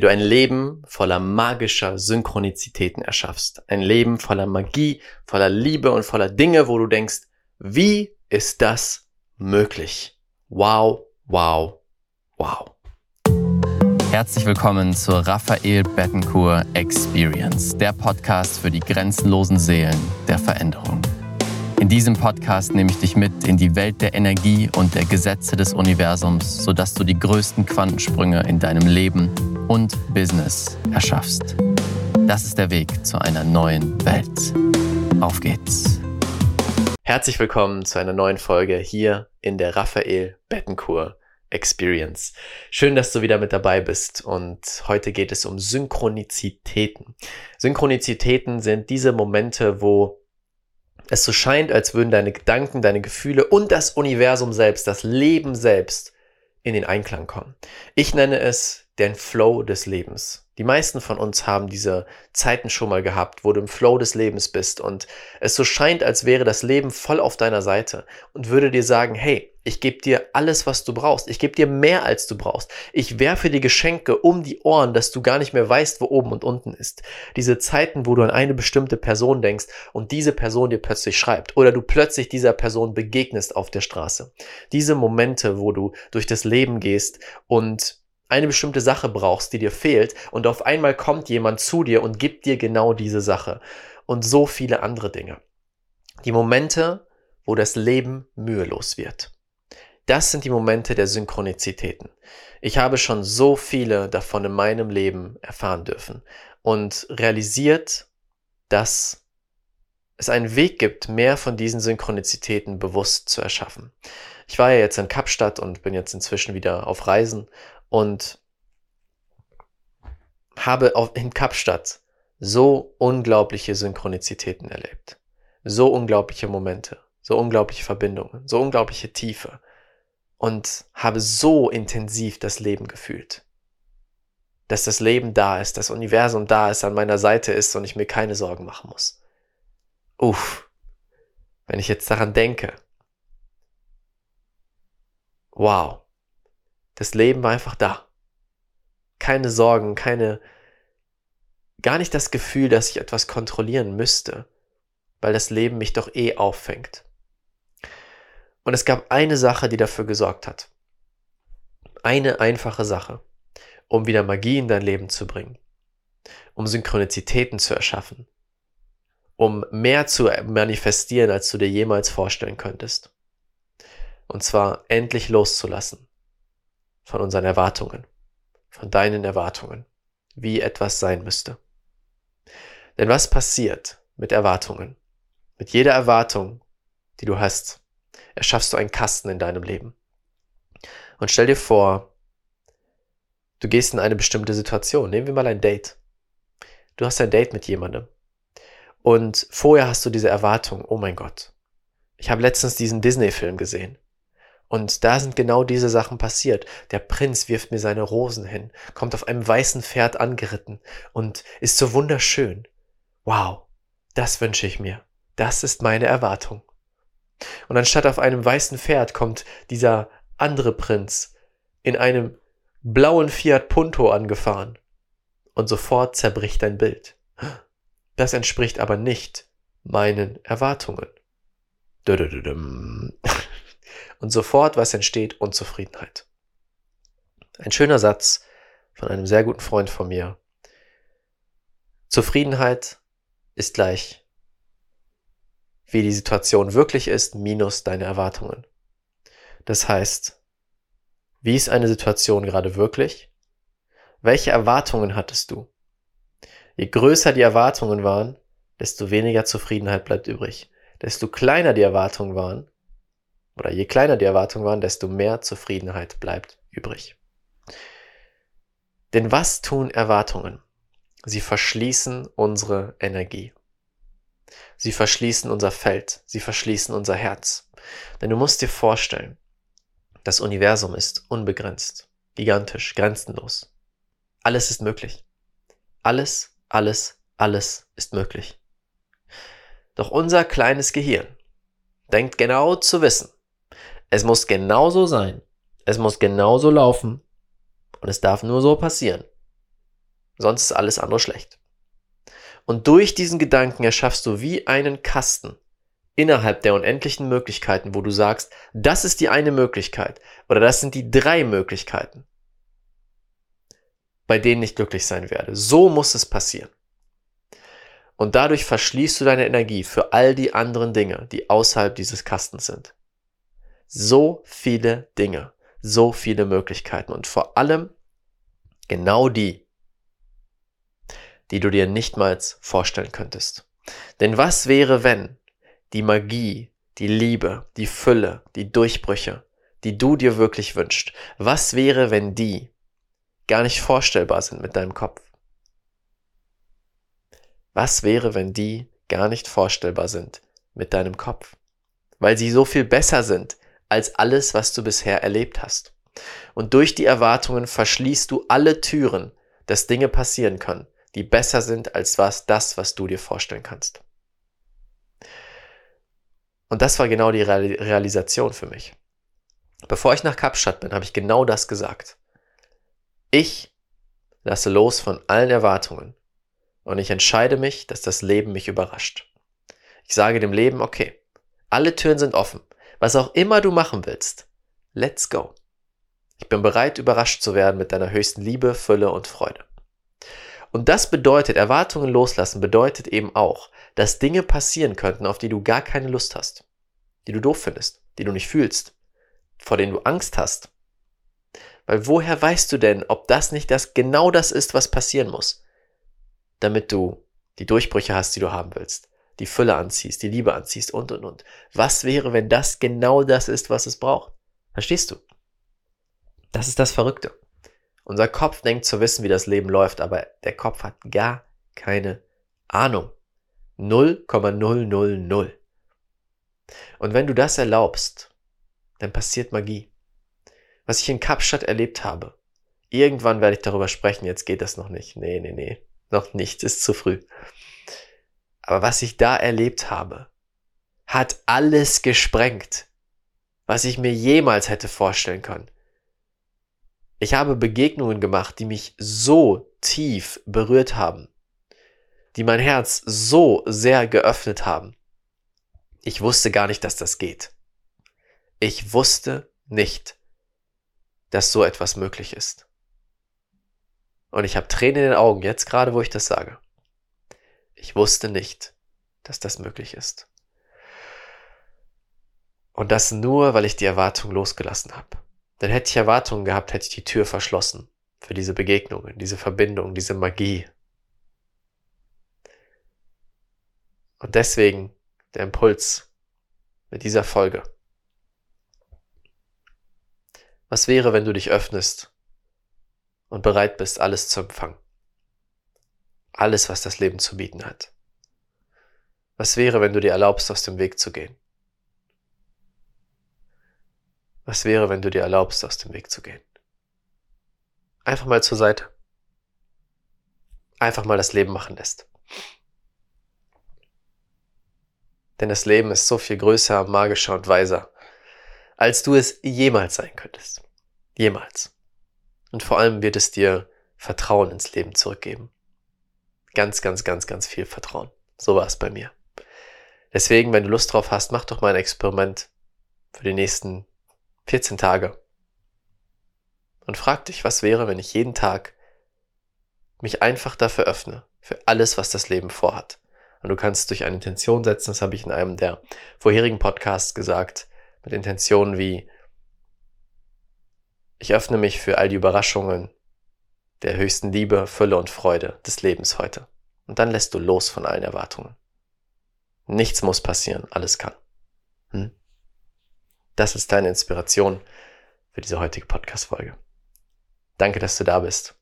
wie du ein Leben voller magischer Synchronizitäten erschaffst. Ein Leben voller Magie, voller Liebe und voller Dinge, wo du denkst, wie ist das möglich? Wow, wow, wow. Herzlich willkommen zur Raphael Bettencourt Experience, der Podcast für die grenzenlosen Seelen der Veränderung. In diesem Podcast nehme ich dich mit in die Welt der Energie und der Gesetze des Universums, sodass du die größten Quantensprünge in deinem Leben und Business erschaffst. Das ist der Weg zu einer neuen Welt. Auf geht's. Herzlich willkommen zu einer neuen Folge hier in der Raphael Bettencourt Experience. Schön, dass du wieder mit dabei bist und heute geht es um Synchronizitäten. Synchronizitäten sind diese Momente, wo es so scheint, als würden deine Gedanken, deine Gefühle und das Universum selbst, das Leben selbst in den Einklang kommen. Ich nenne es den Flow des Lebens. Die meisten von uns haben diese Zeiten schon mal gehabt, wo du im Flow des Lebens bist und es so scheint, als wäre das Leben voll auf deiner Seite und würde dir sagen, hey, ich gebe dir alles, was du brauchst. Ich gebe dir mehr, als du brauchst. Ich werfe dir Geschenke um die Ohren, dass du gar nicht mehr weißt, wo oben und unten ist. Diese Zeiten, wo du an eine bestimmte Person denkst und diese Person dir plötzlich schreibt oder du plötzlich dieser Person begegnest auf der Straße. Diese Momente, wo du durch das Leben gehst und eine bestimmte Sache brauchst, die dir fehlt, und auf einmal kommt jemand zu dir und gibt dir genau diese Sache. Und so viele andere Dinge. Die Momente, wo das Leben mühelos wird. Das sind die Momente der Synchronizitäten. Ich habe schon so viele davon in meinem Leben erfahren dürfen und realisiert, dass es einen Weg gibt, mehr von diesen Synchronizitäten bewusst zu erschaffen. Ich war ja jetzt in Kapstadt und bin jetzt inzwischen wieder auf Reisen und habe in Kapstadt so unglaubliche Synchronizitäten erlebt. So unglaubliche Momente, so unglaubliche Verbindungen, so unglaubliche Tiefe und habe so intensiv das Leben gefühlt. Dass das Leben da ist, das Universum da ist, an meiner Seite ist und ich mir keine Sorgen machen muss. Uff, wenn ich jetzt daran denke. Wow, das Leben war einfach da. Keine Sorgen, keine, gar nicht das Gefühl, dass ich etwas kontrollieren müsste, weil das Leben mich doch eh auffängt. Und es gab eine Sache, die dafür gesorgt hat. Eine einfache Sache, um wieder Magie in dein Leben zu bringen, um Synchronizitäten zu erschaffen, um mehr zu manifestieren, als du dir jemals vorstellen könntest. Und zwar endlich loszulassen von unseren Erwartungen, von deinen Erwartungen, wie etwas sein müsste. Denn was passiert mit Erwartungen? Mit jeder Erwartung, die du hast, erschaffst du einen Kasten in deinem Leben. Und stell dir vor, du gehst in eine bestimmte Situation. Nehmen wir mal ein Date. Du hast ein Date mit jemandem. Und vorher hast du diese Erwartung, oh mein Gott, ich habe letztens diesen Disney-Film gesehen. Und da sind genau diese Sachen passiert. Der Prinz wirft mir seine Rosen hin, kommt auf einem weißen Pferd angeritten und ist so wunderschön. Wow, das wünsche ich mir. Das ist meine Erwartung. Und anstatt auf einem weißen Pferd kommt dieser andere Prinz in einem blauen Fiat Punto angefahren. Und sofort zerbricht dein Bild. Das entspricht aber nicht meinen Erwartungen. Und sofort, was entsteht? Unzufriedenheit. Ein schöner Satz von einem sehr guten Freund von mir. Zufriedenheit ist gleich, wie die Situation wirklich ist, minus deine Erwartungen. Das heißt, wie ist eine Situation gerade wirklich? Welche Erwartungen hattest du? Je größer die Erwartungen waren, desto weniger Zufriedenheit bleibt übrig. Desto kleiner die Erwartungen waren, oder je kleiner die Erwartungen waren, desto mehr Zufriedenheit bleibt übrig. Denn was tun Erwartungen? Sie verschließen unsere Energie. Sie verschließen unser Feld. Sie verschließen unser Herz. Denn du musst dir vorstellen, das Universum ist unbegrenzt, gigantisch, grenzenlos. Alles ist möglich. Alles, alles, alles ist möglich. Doch unser kleines Gehirn denkt genau zu wissen, es muss genauso sein. Es muss genauso laufen. Und es darf nur so passieren. Sonst ist alles andere schlecht. Und durch diesen Gedanken erschaffst du wie einen Kasten innerhalb der unendlichen Möglichkeiten, wo du sagst, das ist die eine Möglichkeit oder das sind die drei Möglichkeiten, bei denen ich glücklich sein werde. So muss es passieren. Und dadurch verschließt du deine Energie für all die anderen Dinge, die außerhalb dieses Kastens sind. So viele Dinge, so viele Möglichkeiten und vor allem genau die, die du dir nichtmals vorstellen könntest. Denn was wäre, wenn die Magie, die Liebe, die Fülle, die Durchbrüche, die du dir wirklich wünschst, was wäre, wenn die gar nicht vorstellbar sind mit deinem Kopf? Was wäre, wenn die gar nicht vorstellbar sind mit deinem Kopf? Weil sie so viel besser sind als alles, was du bisher erlebt hast. Und durch die Erwartungen verschließt du alle Türen, dass Dinge passieren können, die besser sind als was das, was du dir vorstellen kannst. Und das war genau die Realisation für mich. Bevor ich nach Kapstadt bin, habe ich genau das gesagt. Ich lasse los von allen Erwartungen und ich entscheide mich, dass das Leben mich überrascht. Ich sage dem Leben, okay, alle Türen sind offen. Was auch immer du machen willst, let's go. Ich bin bereit, überrascht zu werden mit deiner höchsten Liebe, Fülle und Freude. Und das bedeutet, Erwartungen loslassen bedeutet eben auch, dass Dinge passieren könnten, auf die du gar keine Lust hast, die du doof findest, die du nicht fühlst, vor denen du Angst hast. Weil woher weißt du denn, ob das nicht das genau das ist, was passieren muss, damit du die Durchbrüche hast, die du haben willst, die Fülle anziehst, die Liebe anziehst und und und. Was wäre, wenn das genau das ist, was es braucht? Verstehst du? Das ist das Verrückte. Unser Kopf denkt zu wissen, wie das Leben läuft, aber der Kopf hat gar keine Ahnung. 0,000. Und wenn du das erlaubst, dann passiert Magie. Was ich in Kapstadt erlebt habe, irgendwann werde ich darüber sprechen, jetzt geht das noch nicht. Nee, nee, nee, noch nicht, ist zu früh. Aber was ich da erlebt habe, hat alles gesprengt, was ich mir jemals hätte vorstellen können. Ich habe Begegnungen gemacht, die mich so tief berührt haben, die mein Herz so sehr geöffnet haben. Ich wusste gar nicht, dass das geht. Ich wusste nicht, dass so etwas möglich ist. Und ich habe Tränen in den Augen, jetzt gerade, wo ich das sage. Ich wusste nicht, dass das möglich ist. Und das nur, weil ich die Erwartung losgelassen habe. Denn hätte ich Erwartungen gehabt, hätte ich die Tür verschlossen für diese Begegnungen, diese Verbindung, diese Magie. Und deswegen der Impuls mit dieser Folge. Was wäre, wenn du dich öffnest und bereit bist, alles zu empfangen? Alles, was das Leben zu bieten hat. Was wäre, wenn du dir erlaubst, aus dem Weg zu gehen? Was wäre, wenn du dir erlaubst, aus dem Weg zu gehen? Einfach mal zur Seite. Einfach mal das Leben machen lässt. Denn das Leben ist so viel größer, magischer und weiser, als du es jemals sein könntest. Jemals. Und vor allem wird es dir Vertrauen ins Leben zurückgeben. Ganz, ganz, ganz, ganz viel Vertrauen. So war es bei mir. Deswegen, wenn du Lust drauf hast, mach doch mal ein Experiment für die nächsten 14 Tage. Und frag dich, was wäre, wenn ich jeden Tag mich einfach dafür öffne, für alles, was das Leben vorhat. Und du kannst durch eine Intention setzen, das habe ich in einem der vorherigen Podcasts gesagt, mit Intentionen wie, ich öffne mich für all die Überraschungen der höchsten Liebe, Fülle und Freude des Lebens heute. Und dann lässt du los von allen Erwartungen. Nichts muss passieren, alles kann. Das ist deine Inspiration für diese heutige Podcast-Folge. Danke, dass du da bist.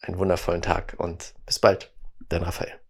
Einen wundervollen Tag und bis bald. Dein Raphael.